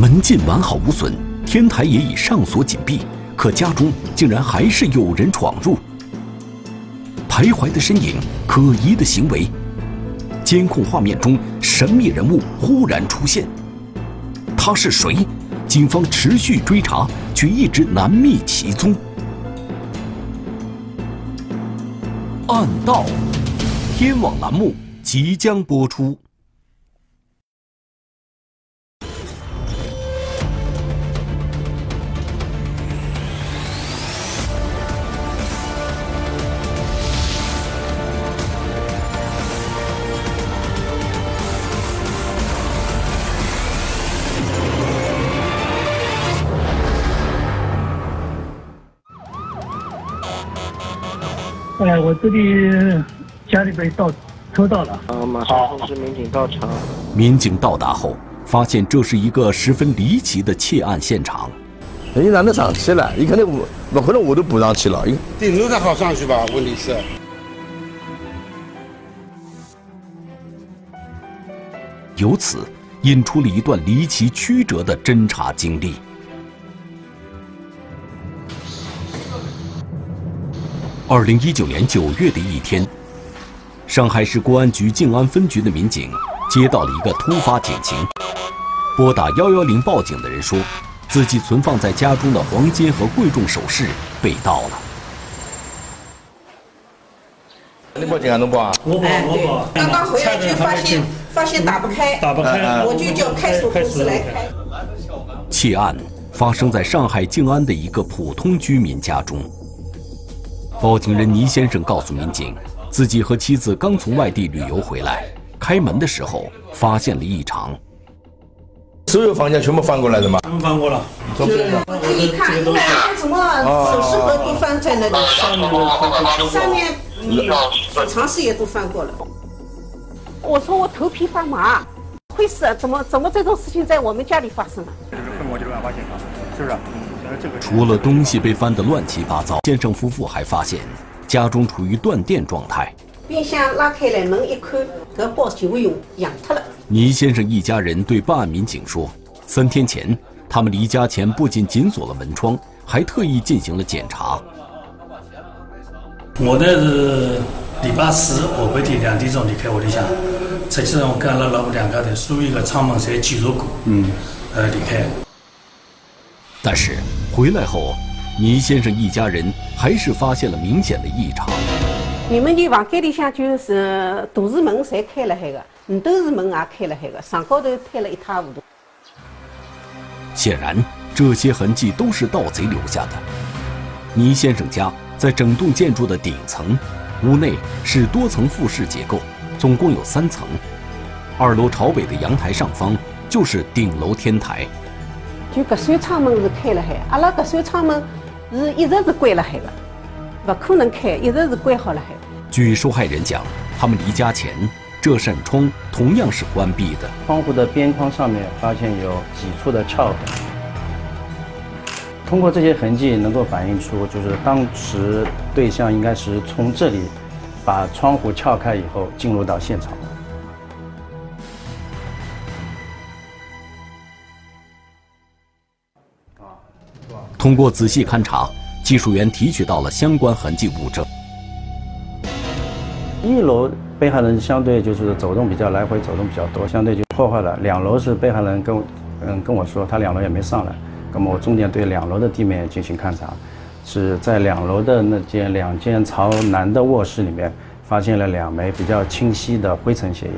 门禁完好无损，天台也已上锁紧闭，可家中竟然还是有人闯入。徘徊的身影，可疑的行为，监控画面中神秘人物忽然出现。他是谁？警方持续追查，却一直难觅其踪。暗道，天网栏目即将播出。哎，我这里家里被盗偷到了。啊，马上通知民警到场。民警到达后，发现这是一个十分离奇的窃案现场。你哪能上去了？你肯定不不可能，我都补上去了。顶楼才好上去吧？问题是。由此引出了一段离奇曲折的侦查经历。二零一九年九月的一天，上海市公安局静安分局的民警接到了一个突发警情，拨打幺幺零报警的人说，自己存放在家中的黄金和贵重首饰被盗了。你报警啊？侬报啊？我报，我报。刚刚回来就发现发现打不开，打不开，我就叫派出所公司来开。窃案发生在上海静安的一个普通居民家中。报警人倪先生告诉民警，自己和妻子刚从外地旅游回来，开门的时候发现了异常。所有房间全部翻过来的吗？全部翻过了。我这一看，你看什么首饰盒都翻在那里，上面储藏室也都翻过了。我说我头皮发麻，会是怎么怎么这种事情在我们家里发生了？分我就乱发现场，是不是？除了东西被翻得乱七八糟，先生夫妇还发现家中处于断电状态。冰箱拉开来，门一看，这包就用养脱了。倪先生一家人对办案民警说：“三天前，他们离家前不仅紧锁了门窗，还特意进行了检查。”我呢是礼拜四下半天两点钟离开屋里向，实际上我跟阿拉老婆两家头所有的窗门侪检查过，嗯，呃离开。但是回来后，倪先生一家人还是发现了明显的异常。你们的房间里向就是都是门侪开了海个，你都是门也开了海个，上高头开了一塌糊涂。显然，这些痕迹都是盗贼留下的。倪先生家在整栋建筑的顶层，屋内是多层复式结构，总共有三层。二楼朝北的阳台上方就是顶楼天台。就搿扇窗门是开了海，阿拉搿扇窗门是一直是关了海的，不可能开，一直是关好了海。据受害人讲，他们离家前这扇窗同样是关闭的。窗户的边框上面发现有几处的撬痕，通过这些痕迹能够反映出，就是当时对象应该是从这里把窗户撬开以后进入到现场。通过仔细勘查，技术员提取到了相关痕迹物证。一楼被害人相对就是走动比较来回，走动比较多，相对就破坏了。两楼是被害人跟嗯跟我说，他两楼也没上来。那么我重点对两楼的地面进行勘查，是在两楼的那间两间朝南的卧室里面，发现了两枚比较清晰的灰尘鞋印。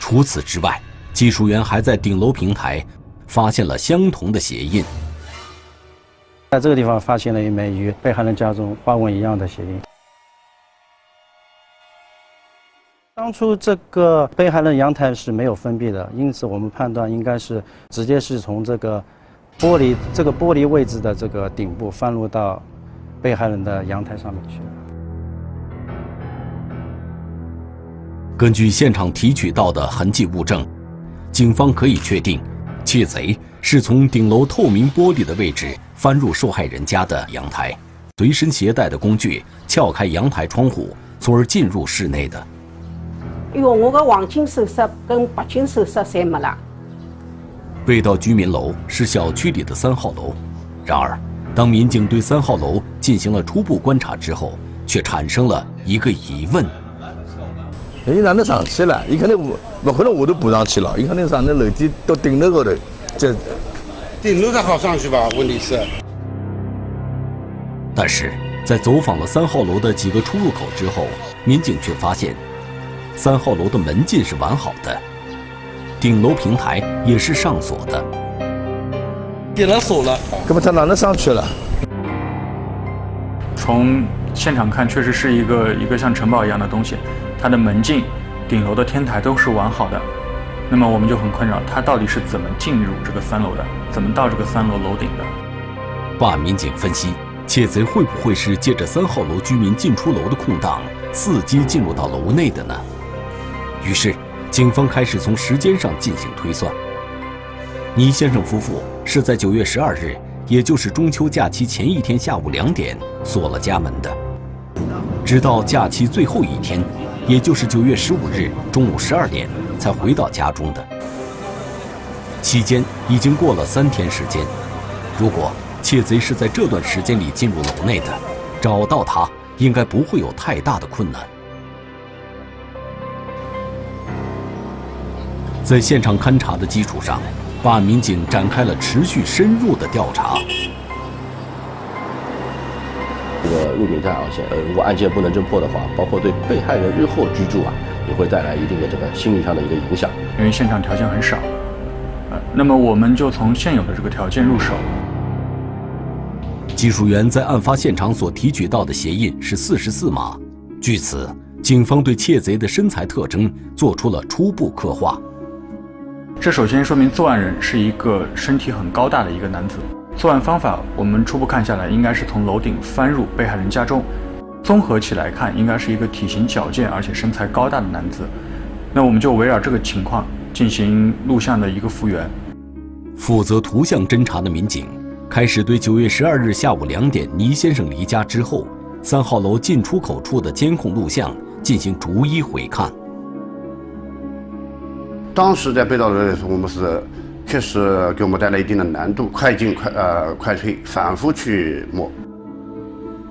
除此之外，技术员还在顶楼平台。发现了相同的鞋印，在这个地方发现了一枚与被害人家中花纹一样的鞋印。当初这个被害人阳台是没有封闭的，因此我们判断应该是直接是从这个玻璃这个玻璃位置的这个顶部翻入到被害人的阳台上面去。根据现场提取到的痕迹物证，警方可以确定。窃贼是从顶楼透明玻璃的位置翻入受害人家的阳台，随身携带的工具撬开阳台窗户，从而进入室内的。因为我的黄金首饰跟白金首饰侪没了。被盗居民楼是小区里的三号楼，然而，当民警对三号楼进行了初步观察之后，却产生了一个疑问：伊哪能上去了？伊肯定不不可能下头爬上去了，伊肯定上那楼梯到顶楼高头。这顶楼才好上去吧？问题是。但是在走访了三号楼的几个出入口之后，民警却发现，三号楼的门禁是完好的，顶楼平台也是上锁的。点了锁了，那么他哪能上去了？从现场看，确实是一个一个像城堡一样的东西，它的门禁、顶楼的天台都是完好的。那么我们就很困扰，他到底是怎么进入这个三楼的？怎么到这个三楼楼顶的？办案民警分析。窃贼会不会是借着三号楼居民进出楼的空档，伺机进入到楼内的呢？于是，警方开始从时间上进行推算。倪先生夫妇是在九月十二日，也就是中秋假期前一天下午两点锁了家门的，直到假期最后一天，也就是九月十五日中午十二点才回到家中的。期间已经过了三天时间，如果。窃贼是在这段时间里进入楼内的，找到他应该不会有太大的困难。在现场勘查的基础上，办案民警展开了持续深入的调查。这个入禀在案线，呃，如果案件不能侦破的话，包括对被害人日后居住啊，也会带来一定的这个心理上的一个影响。因为现场条件很少，呃，那么我们就从现有的这个条件入手。技术员在案发现场所提取到的鞋印是四十四码，据此，警方对窃贼的身材特征做出了初步刻画。这首先说明作案人是一个身体很高大的一个男子。作案方法，我们初步看下来，应该是从楼顶翻入被害人家中。综合起来看，应该是一个体型矫健而且身材高大的男子。那我们就围绕这个情况进行录像的一个复原。负责图像侦查的民警。开始对九月十二日下午两点倪先生离家之后，三号楼进出口处的监控录像进行逐一回看。当时在被盗的时候，我们是确实给我们带来一定的难度，快进快呃快退，反复去摸。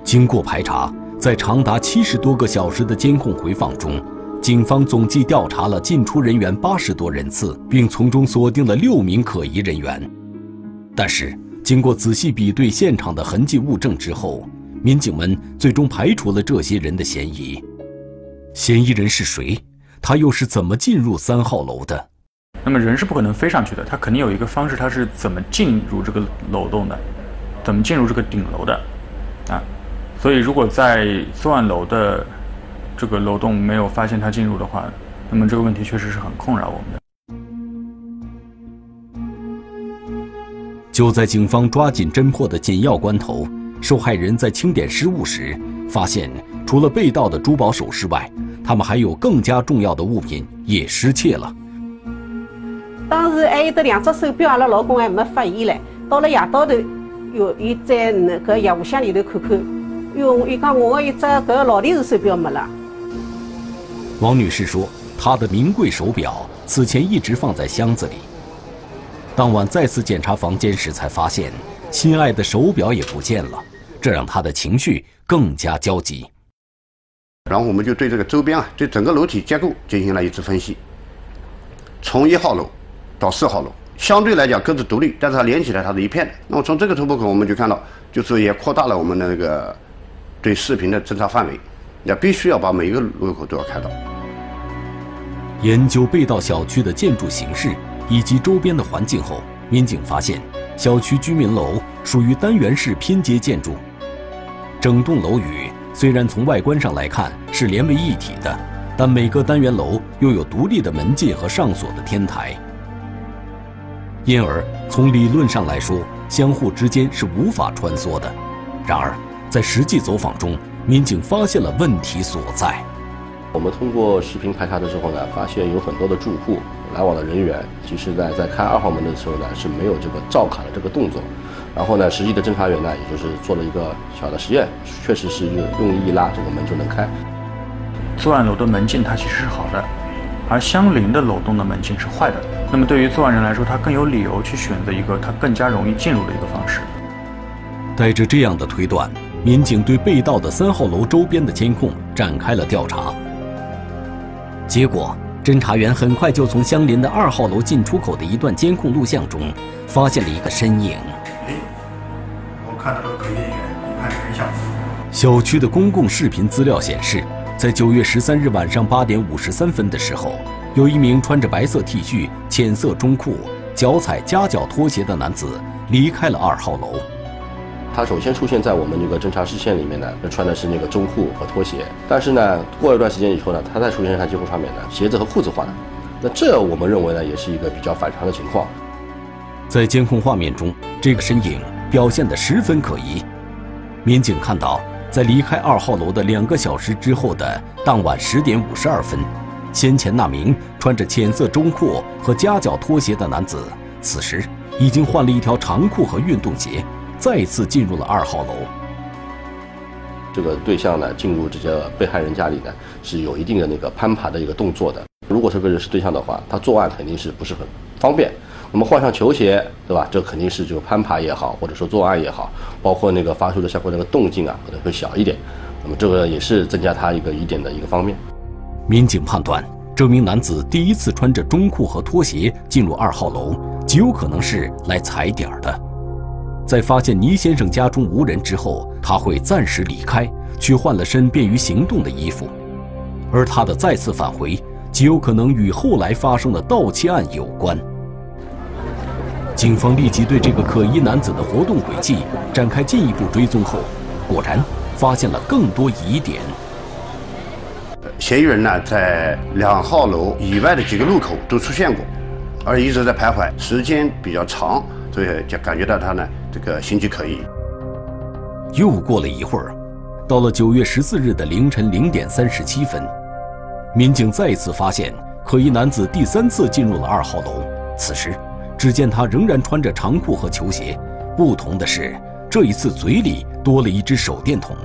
经过排查，在长达七十多个小时的监控回放中，警方总计调查了进出人员八十多人次，并从中锁定了六名可疑人员，但是。经过仔细比对现场的痕迹物证之后，民警们最终排除了这些人的嫌疑。嫌疑人是谁？他又是怎么进入三号楼的？那么人是不可能飞上去的，他肯定有一个方式，他是怎么进入这个楼栋的？怎么进入这个顶楼的？啊，所以如果在作案楼的这个楼栋没有发现他进入的话，那么这个问题确实是很困扰我们的。就在警方抓紧侦破的紧要关头，受害人在清点失物时，发现除了被盗的珠宝首饰外，他们还有更加重要的物品也失窃了。当时还有得两只手表，阿拉老公还没发现嘞。到了夜到头，哟，伊在那个药箱里头看看，哟，伊讲我的一只搿个劳力士手表没了。王女士说，她的名贵手表此前一直放在箱子里。当晚再次检查房间时，才发现心爱的手表也不见了，这让她的情绪更加焦急。然后我们就对这个周边啊，对整个楼体结构进行了一次分析。从一号楼到四号楼，相对来讲各自独立，但是它连起来它是一片的。那么从这个突破口，我们就看到，就是也扩大了我们的那个对视频的侦查范围，也必须要把每个路口都要开到。研究被盗小区的建筑形式。以及周边的环境后，民警发现，小区居民楼属于单元式拼接建筑。整栋楼宇虽然从外观上来看是连为一体的，但每个单元楼又有独立的门禁和上锁的天台，因而从理论上来说，相互之间是无法穿梭的。然而，在实际走访中，民警发现了问题所在。我们通过视频排查的时候呢，发现有很多的住户。来往的人员，其实在在开二号门的时候呢，是没有这个照卡的这个动作。然后呢，实际的侦查员呢，也就是做了一个小的实验，确实是用用力一拉，这个门就能开。作案楼的门禁它其实是好的，而相邻的楼栋的门禁是坏的。那么对于作案人来说，他更有理由去选择一个他更加容易进入的一个方式。带着这样的推断，民警对被盗的三号楼周边的监控展开了调查。结果，侦查员很快就从相邻的二号楼进出口的一段监控录像中，发现了一个身影。哎，我看到了可疑人员，你看人像。小区的公共视频资料显示，在九月十三日晚上八点五十三分的时候，有一名穿着白色 T 恤、浅色中裤、脚踩夹脚拖鞋的男子离开了二号楼。他首先出现在我们这个侦查视线里面呢，穿的是那个中裤和拖鞋。但是呢，过了一段时间以后呢，他再出现在监控上面呢，鞋子和裤子换了。那这我们认为呢，也是一个比较反常的情况。在监控画面中，这个身影表现得十分可疑。民警看到。在离开二号楼的两个小时之后的当晚十点五十二分，先前那名穿着浅色中裤和夹脚拖鞋的男子，此时已经换了一条长裤和运动鞋，再次进入了二号楼。这个对象呢，进入这个被害人家里呢，是有一定的那个攀爬的一个动作的。如果这个人是对象的话，他作案肯定是不是很方便。我们换上球鞋，对吧？这肯定是就攀爬也好，或者说作案也好，包括那个发出的相关那个动静啊，可能会小一点。那么这个也是增加他一个疑点的一个方面。民警判断，这名男子第一次穿着中裤和拖鞋进入二号楼，极有可能是来踩点的。在发现倪先生家中无人之后，他会暂时离开，去换了身便于行动的衣服。而他的再次返回，极有可能与后来发生的盗窃案有关。警方立即对这个可疑男子的活动轨迹展开进一步追踪后，果然发现了更多疑点。嫌疑人呢，在两号楼以外的几个路口都出现过，而一直在徘徊，时间比较长，所以就感觉到他呢，这个行迹可疑。又过了一会儿，到了九月十四日的凌晨零点三十七分，民警再次发现可疑男子第三次进入了二号楼，此时。只见他仍然穿着长裤和球鞋，不同的是，这一次嘴里多了一只手电筒。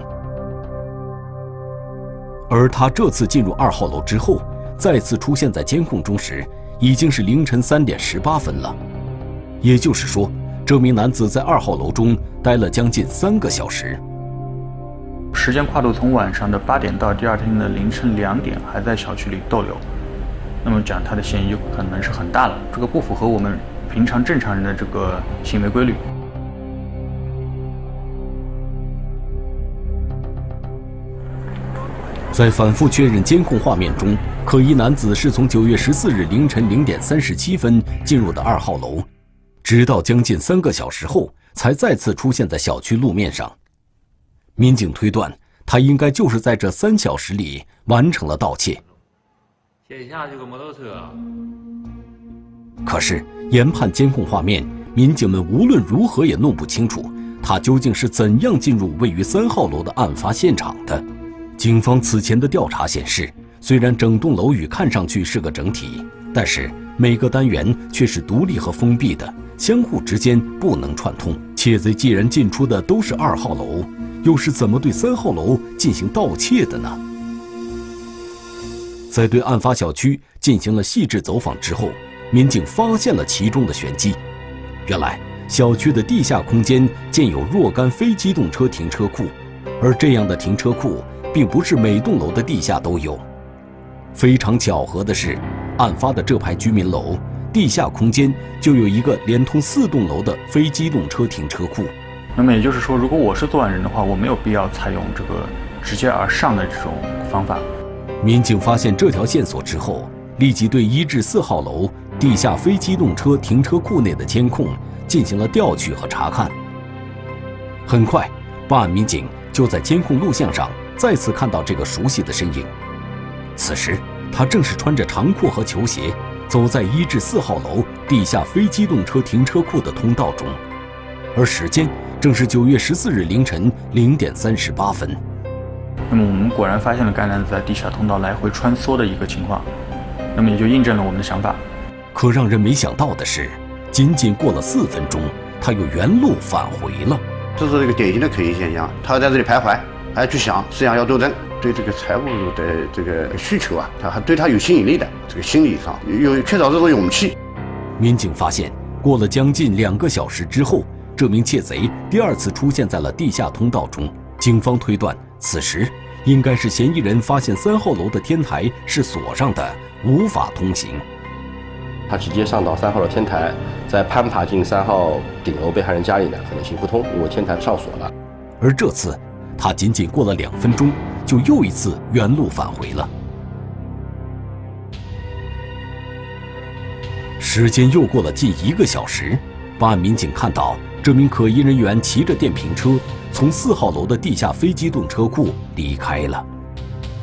而他这次进入二号楼之后，再次出现在监控中时，已经是凌晨三点十八分了。也就是说，这名男子在二号楼中待了将近三个小时。时间跨度从晚上的八点到第二天的凌晨两点，还在小区里逗留，那么讲他的嫌疑就可能是很大了。这个不符合我们。平常正常人的这个行为规律，在反复确认监控画面中，可疑男子是从九月十四日凌晨零点三十七分进入的二号楼，直到将近三个小时后才再次出现在小区路面上。民警推断，他应该就是在这三小时里完成了盗窃。先下这个摩托车。可是，研判监控画面，民警们无论如何也弄不清楚他究竟是怎样进入位于三号楼的案发现场的。警方此前的调查显示，虽然整栋楼宇看上去是个整体，但是每个单元却是独立和封闭的，相互之间不能串通。窃贼既然进出的都是二号楼，又是怎么对三号楼进行盗窃的呢？在对案发小区进行了细致走访之后。民警发现了其中的玄机，原来小区的地下空间建有若干非机动车停车库，而这样的停车库并不是每栋楼的地下都有。非常巧合的是，案发的这排居民楼地下空间就有一个连通四栋楼的非机动车停车库。那么也就是说，如果我是作案人的话，我没有必要采用这个直接而上的这种方法。民警发现这条线索之后，立即对一至四号楼。地下非机动车停车库内的监控进行了调取和查看。很快，办案民警就在监控录像上再次看到这个熟悉的身影。此时，他正是穿着长裤和球鞋，走在一至四号楼地下非机动车停车库的通道中，而时间正是九月十四日凌晨零点三十八分。那么，我们果然发现了该男子在地下通道来回穿梭的一个情况，那么也就印证了我们的想法。可让人没想到的是，仅仅过了四分钟，他又原路返回了。这是一个典型的可疑现象。他在这里徘徊，还去想思想要斗争，对这个财务的这个需求啊，他还对他有吸引力的，这个心理上有缺少这种勇气。民警发现，过了将近两个小时之后，这名窃贼第二次出现在了地下通道中。警方推断，此时应该是嫌疑人发现三号楼的天台是锁上的，无法通行。他直接上到三号楼天台，再攀爬进三号顶楼被害人家里呢，可能行不通，因为天台上锁了。而这次，他仅仅过了两分钟，就又一次原路返回了。时间又过了近一个小时，办案民警看到这名可疑人员骑着电瓶车从四号楼的地下非机动车库离开了。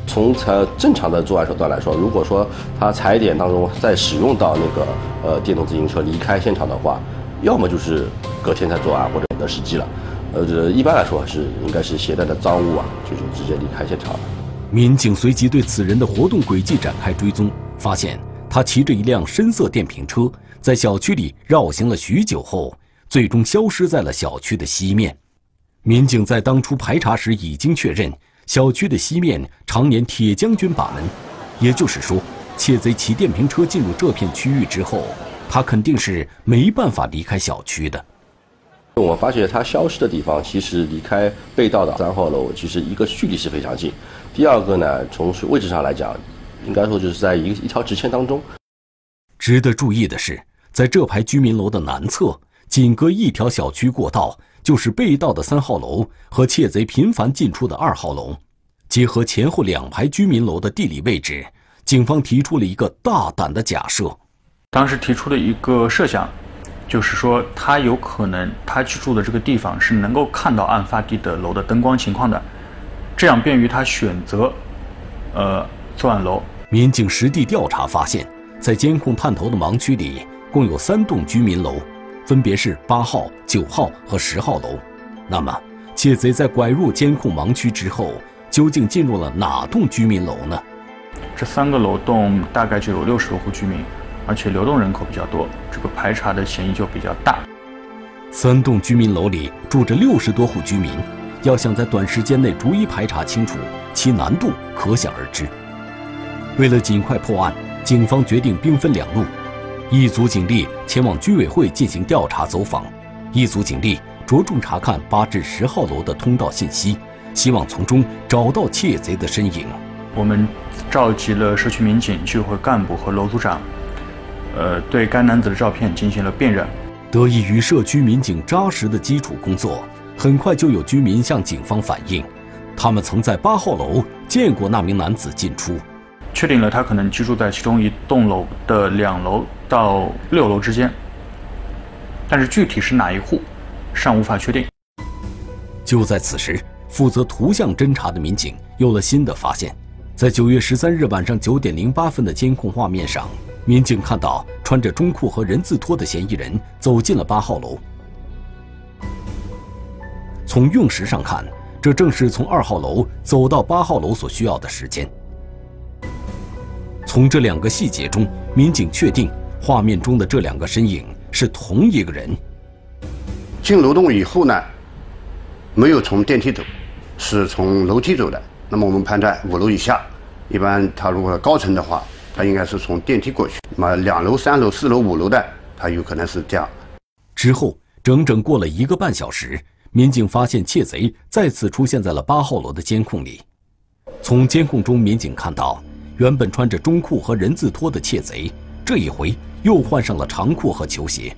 从他正常的作案手段来说，如果说他踩点当中再使用到那个呃电动自行车离开现场的话，要么就是隔天才作案或者的时机了，呃，这一般来说是应该是携带的赃物啊，就就直接离开现场了。民警随即对此人的活动轨迹展开追踪，发现他骑着一辆深色电瓶车在小区里绕行了许久后，最终消失在了小区的西面。民警在当初排查时已经确认。小区的西面常年铁将军把门，也就是说，窃贼骑电瓶车进入这片区域之后，他肯定是没办法离开小区的。我发现他消失的地方，其实离开被盗的三号楼，其实一个距离是非常近。第二个呢，从位置上来讲，应该说就是在一一条直线当中。值得注意的是，在这排居民楼的南侧，仅隔一条小区过道。就是被盗的三号楼和窃贼频繁进出的二号楼，结合前后两排居民楼的地理位置，警方提出了一个大胆的假设。当时提出的一个设想，就是说他有可能他居住的这个地方是能够看到案发地的楼的灯光情况的，这样便于他选择，呃，作案楼。民警实地调查发现，在监控探头的盲区里，共有三栋居民楼。分别是八号、九号和十号楼。那么，窃贼在拐入监控盲区之后，究竟进入了哪栋居民楼呢？这三个楼栋大概就有六十多户居民，而且流动人口比较多，这个排查的嫌疑就比较大。三栋居民楼里住着六十多户居民，要想在短时间内逐一排查清楚，其难度可想而知。为了尽快破案，警方决定兵分两路。一组警力前往居委会进行调查走访，一组警力着重查看八至十号楼的通道信息，希望从中找到窃贼的身影。我们召集了社区民警、居委会干部和楼组长，呃，对该男子的照片进行了辨认。得益于社区民警扎实的基础工作，很快就有居民向警方反映，他们曾在八号楼见过那名男子进出。确定了他可能居住在其中一栋楼的两楼到六楼之间，但是具体是哪一户，尚无法确定。就在此时，负责图像侦查的民警有了新的发现，在九月十三日晚上九点零八分的监控画面上，民警看到穿着中裤和人字拖的嫌疑人走进了八号楼。从用时上看，这正是从二号楼走到八号楼所需要的时间。从这两个细节中，民警确定画面中的这两个身影是同一个人。进楼栋以后呢，没有从电梯走，是从楼梯走的。那么我们判断五楼以下，一般他如果高层的话，他应该是从电梯过去。那么两楼、三楼、四楼、五楼的，他有可能是这样。之后整整过了一个半小时，民警发现窃贼再次出现在了八号楼的监控里。从监控中，民警看到。原本穿着中裤和人字拖的窃贼，这一回又换上了长裤和球鞋。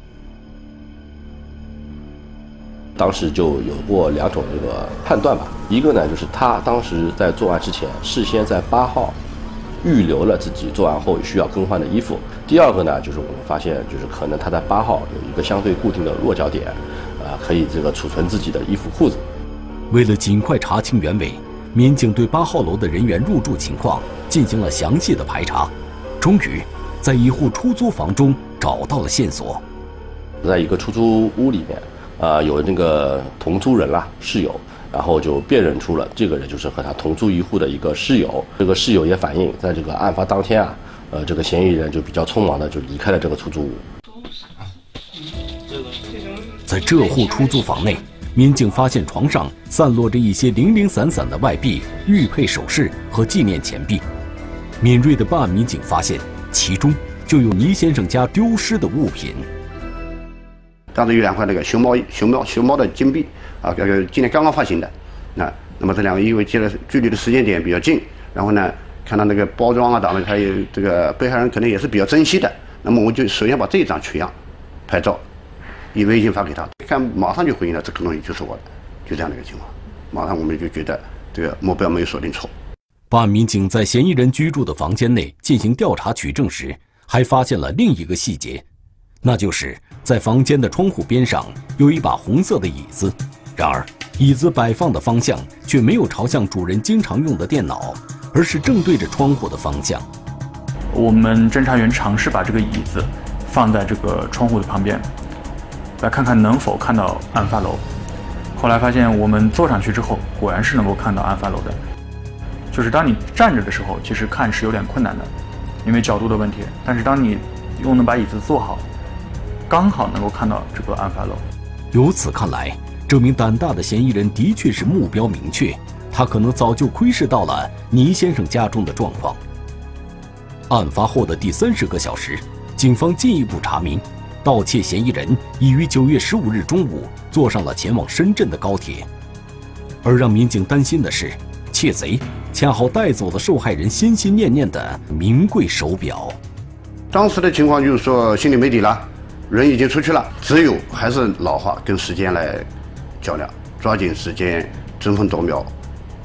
当时就有过两种这个判断吧，一个呢就是他当时在作案之前事先在八号预留了自己作案后需要更换的衣服；第二个呢就是我们发现，就是可能他在八号有一个相对固定的落脚点，啊，可以这个储存自己的衣服裤子。为了尽快查清原委。民警对八号楼的人员入住情况进行了详细的排查，终于在一户出租房中找到了线索。在一个出租屋里面，啊，有那个同租人啦，室友，然后就辨认出了这个人就是和他同住一户的一个室友。这个室友也反映，在这个案发当天啊，呃，这个嫌疑人就比较匆忙的就离开了这个出租屋。在这户出租房内。民警发现床上散落着一些零零散散的外币、玉佩首饰和纪念钱币。敏锐的办案民警发现，其中就有倪先生家丢失的物品。当时有两块那个熊猫熊猫熊猫的金币啊，这个今年刚刚发行的。那那么这两个因为接的距离的时间点比较近，然后呢，看到那个包装啊，等等，还有这个被害人可能也是比较珍惜的。那么我就首先把这一张取样，拍照，以微信发给他，看马上就回应了，这个东西就是我的，就这样的一个情况。马上我们就觉得这个目标没有锁定错。办案民警在嫌疑人居住的房间内进行调查取证时，还发现了另一个细节，那就是在房间的窗户边上有一把红色的椅子，然而椅子摆放的方向却没有朝向主人经常用的电脑，而是正对着窗户的方向。我们侦查员尝试把这个椅子放在这个窗户的旁边，来看看能否看到案发楼。后来发现，我们坐上去之后，果然是能够看到案发楼的。就是当你站着的时候，其实看是有点困难的，因为角度的问题。但是当你又能把椅子坐好，刚好能够看到这个案发楼。由此看来，这名胆大的嫌疑人的确是目标明确，他可能早就窥视到了倪先生家中的状况。案发后的第三十个小时，警方进一步查明，盗窃嫌疑人已于九月十五日中午坐上了前往深圳的高铁。而让民警担心的是，窃贼恰好带走了受害人心心念念的名贵手表。当时的情况就是说，心里没底了，人已经出去了，只有还是老话，跟时间来较量，抓紧时间，争分夺秒，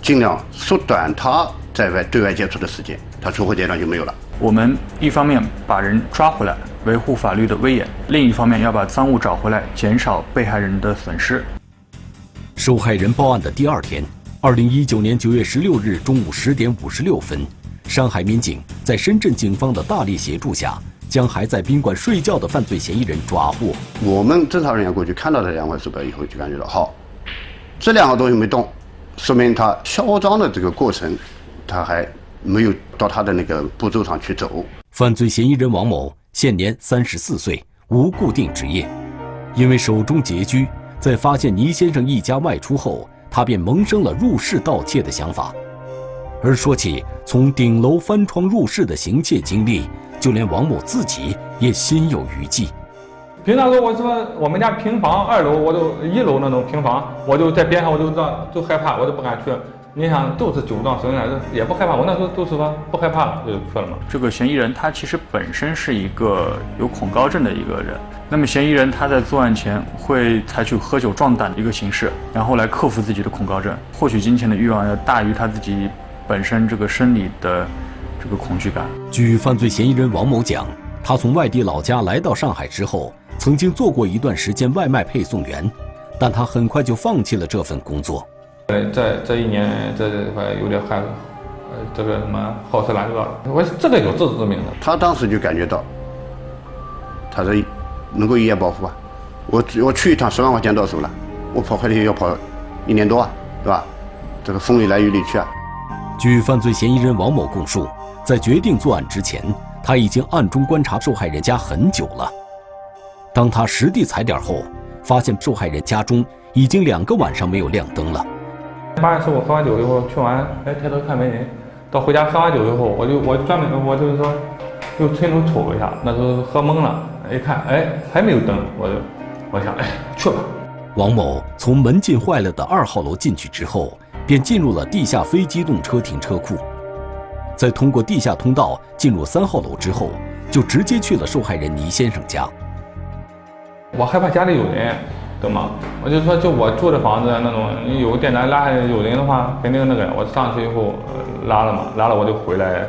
尽量缩短他在外对外接触的时间，他出货阶段就没有了。我们一方面把人抓回来，维护法律的威严；另一方面要把赃物找回来，减少被害人的损失。受害人报案的第二天，二零一九年九月十六日中午十点五十六分，上海民警在深圳警方的大力协助下，将还在宾馆睡觉的犯罪嫌疑人抓获。我们侦查人员过去看到这两块手表以后，就感觉到好，这两个东西没动，说明他销赃的这个过程，他还。没有到他的那个步骤上去走。犯罪嫌疑人王某现年三十四岁，无固定职业，因为手中拮据，在发现倪先生一家外出后，他便萌生了入室盗窃的想法。而说起从顶楼翻窗入室的行窃经历，就连王某自己也心有余悸。平常说我说我们家平房二楼，我都一楼那种平房，我就在边上，我就让就害怕，我都不敢去。你想都是酒壮怂人，也不害怕。我那时候都是说不害怕了，就去了嘛。这个嫌疑人他其实本身是一个有恐高症的一个人。那么嫌疑人他在作案前会采取喝酒壮胆的一个形式，然后来克服自己的恐高症，获取金钱的欲望要大于他自己本身这个生理的这个恐惧感。据犯罪嫌疑人王某讲，他从外地老家来到上海之后，曾经做过一段时间外卖配送员，但他很快就放弃了这份工作。呃，这这一年这块有点害，呃，这个什么好吃懒做，我这个有自知之明的。他当时就感觉到，他说能够一夜暴富啊，我我去一趟十万块钱到手了，我跑快递要跑一年多啊，对吧？这个风里来雨里去啊。据犯罪嫌疑人王某供述，在决定作案之前，他已经暗中观察受害人家很久了。当他实地踩点后，发现受害人家中已经两个晚上没有亮灯了。八月十五喝完酒以后去完，哎，抬头看没人。到回家喝完酒以后，我就我专门我就是说，又伸手瞅了一下，那时候喝懵了，一看，哎，还没有灯，我就我想，哎，去吧。王某从门禁坏了的二号楼进去之后，便进入了地下非机动车停车库。在通过地下通道进入三号楼之后，就直接去了受害人倪先生家。我害怕家里有人。懂吗？我就说，就我住的房子那种，你有个电闸拉有人的话，肯定那个。我上去以后拉了嘛，拉了我就回来。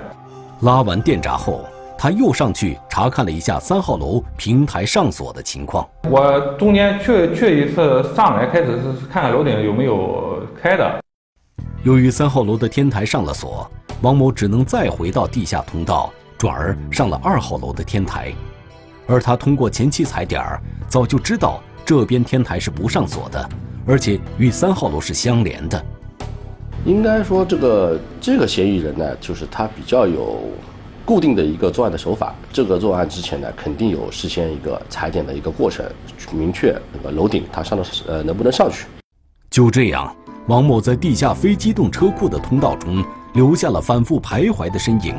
拉完电闸后，他又上去查看了一下三号楼平台上锁的情况。我中间去去一次上来，开始是看看楼顶有没有开的。由于三号楼的天台上了锁，王某只能再回到地下通道，转而上了二号楼的天台。而他通过前期踩点儿，早就知道。这边天台是不上锁的，而且与三号楼是相连的。应该说，这个这个嫌疑人呢，就是他比较有固定的一个作案的手法。这个作案之前呢，肯定有事先一个踩点的一个过程，明确那个楼顶他上的呃能不能上去。就这样，王某在地下非机动车库的通道中留下了反复徘徊的身影。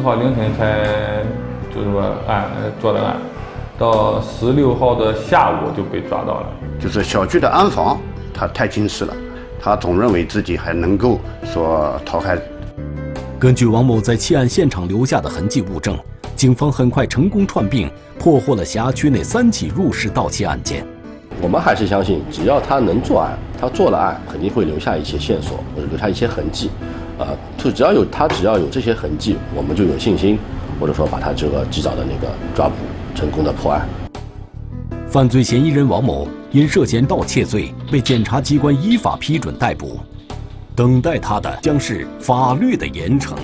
十号凌晨才就是说案做的案，到十六号的下午就被抓到了。就是小区的安防，他太轻视了，他总认为自己还能够说逃开。根据王某在弃案现场留下的痕迹物证，警方很快成功串并，破获了辖区内三起入室盗窃案件。我们还是相信，只要他能作案，他做了案，肯定会留下一些线索或者留下一些痕迹。啊，就只要有他，只要有这些痕迹，我们就有信心，或者说把他这个及早的那个抓捕，成功的破案。犯罪嫌疑人王某因涉嫌盗窃罪被检察机关依法批准逮捕，等待他的将是法律的严惩。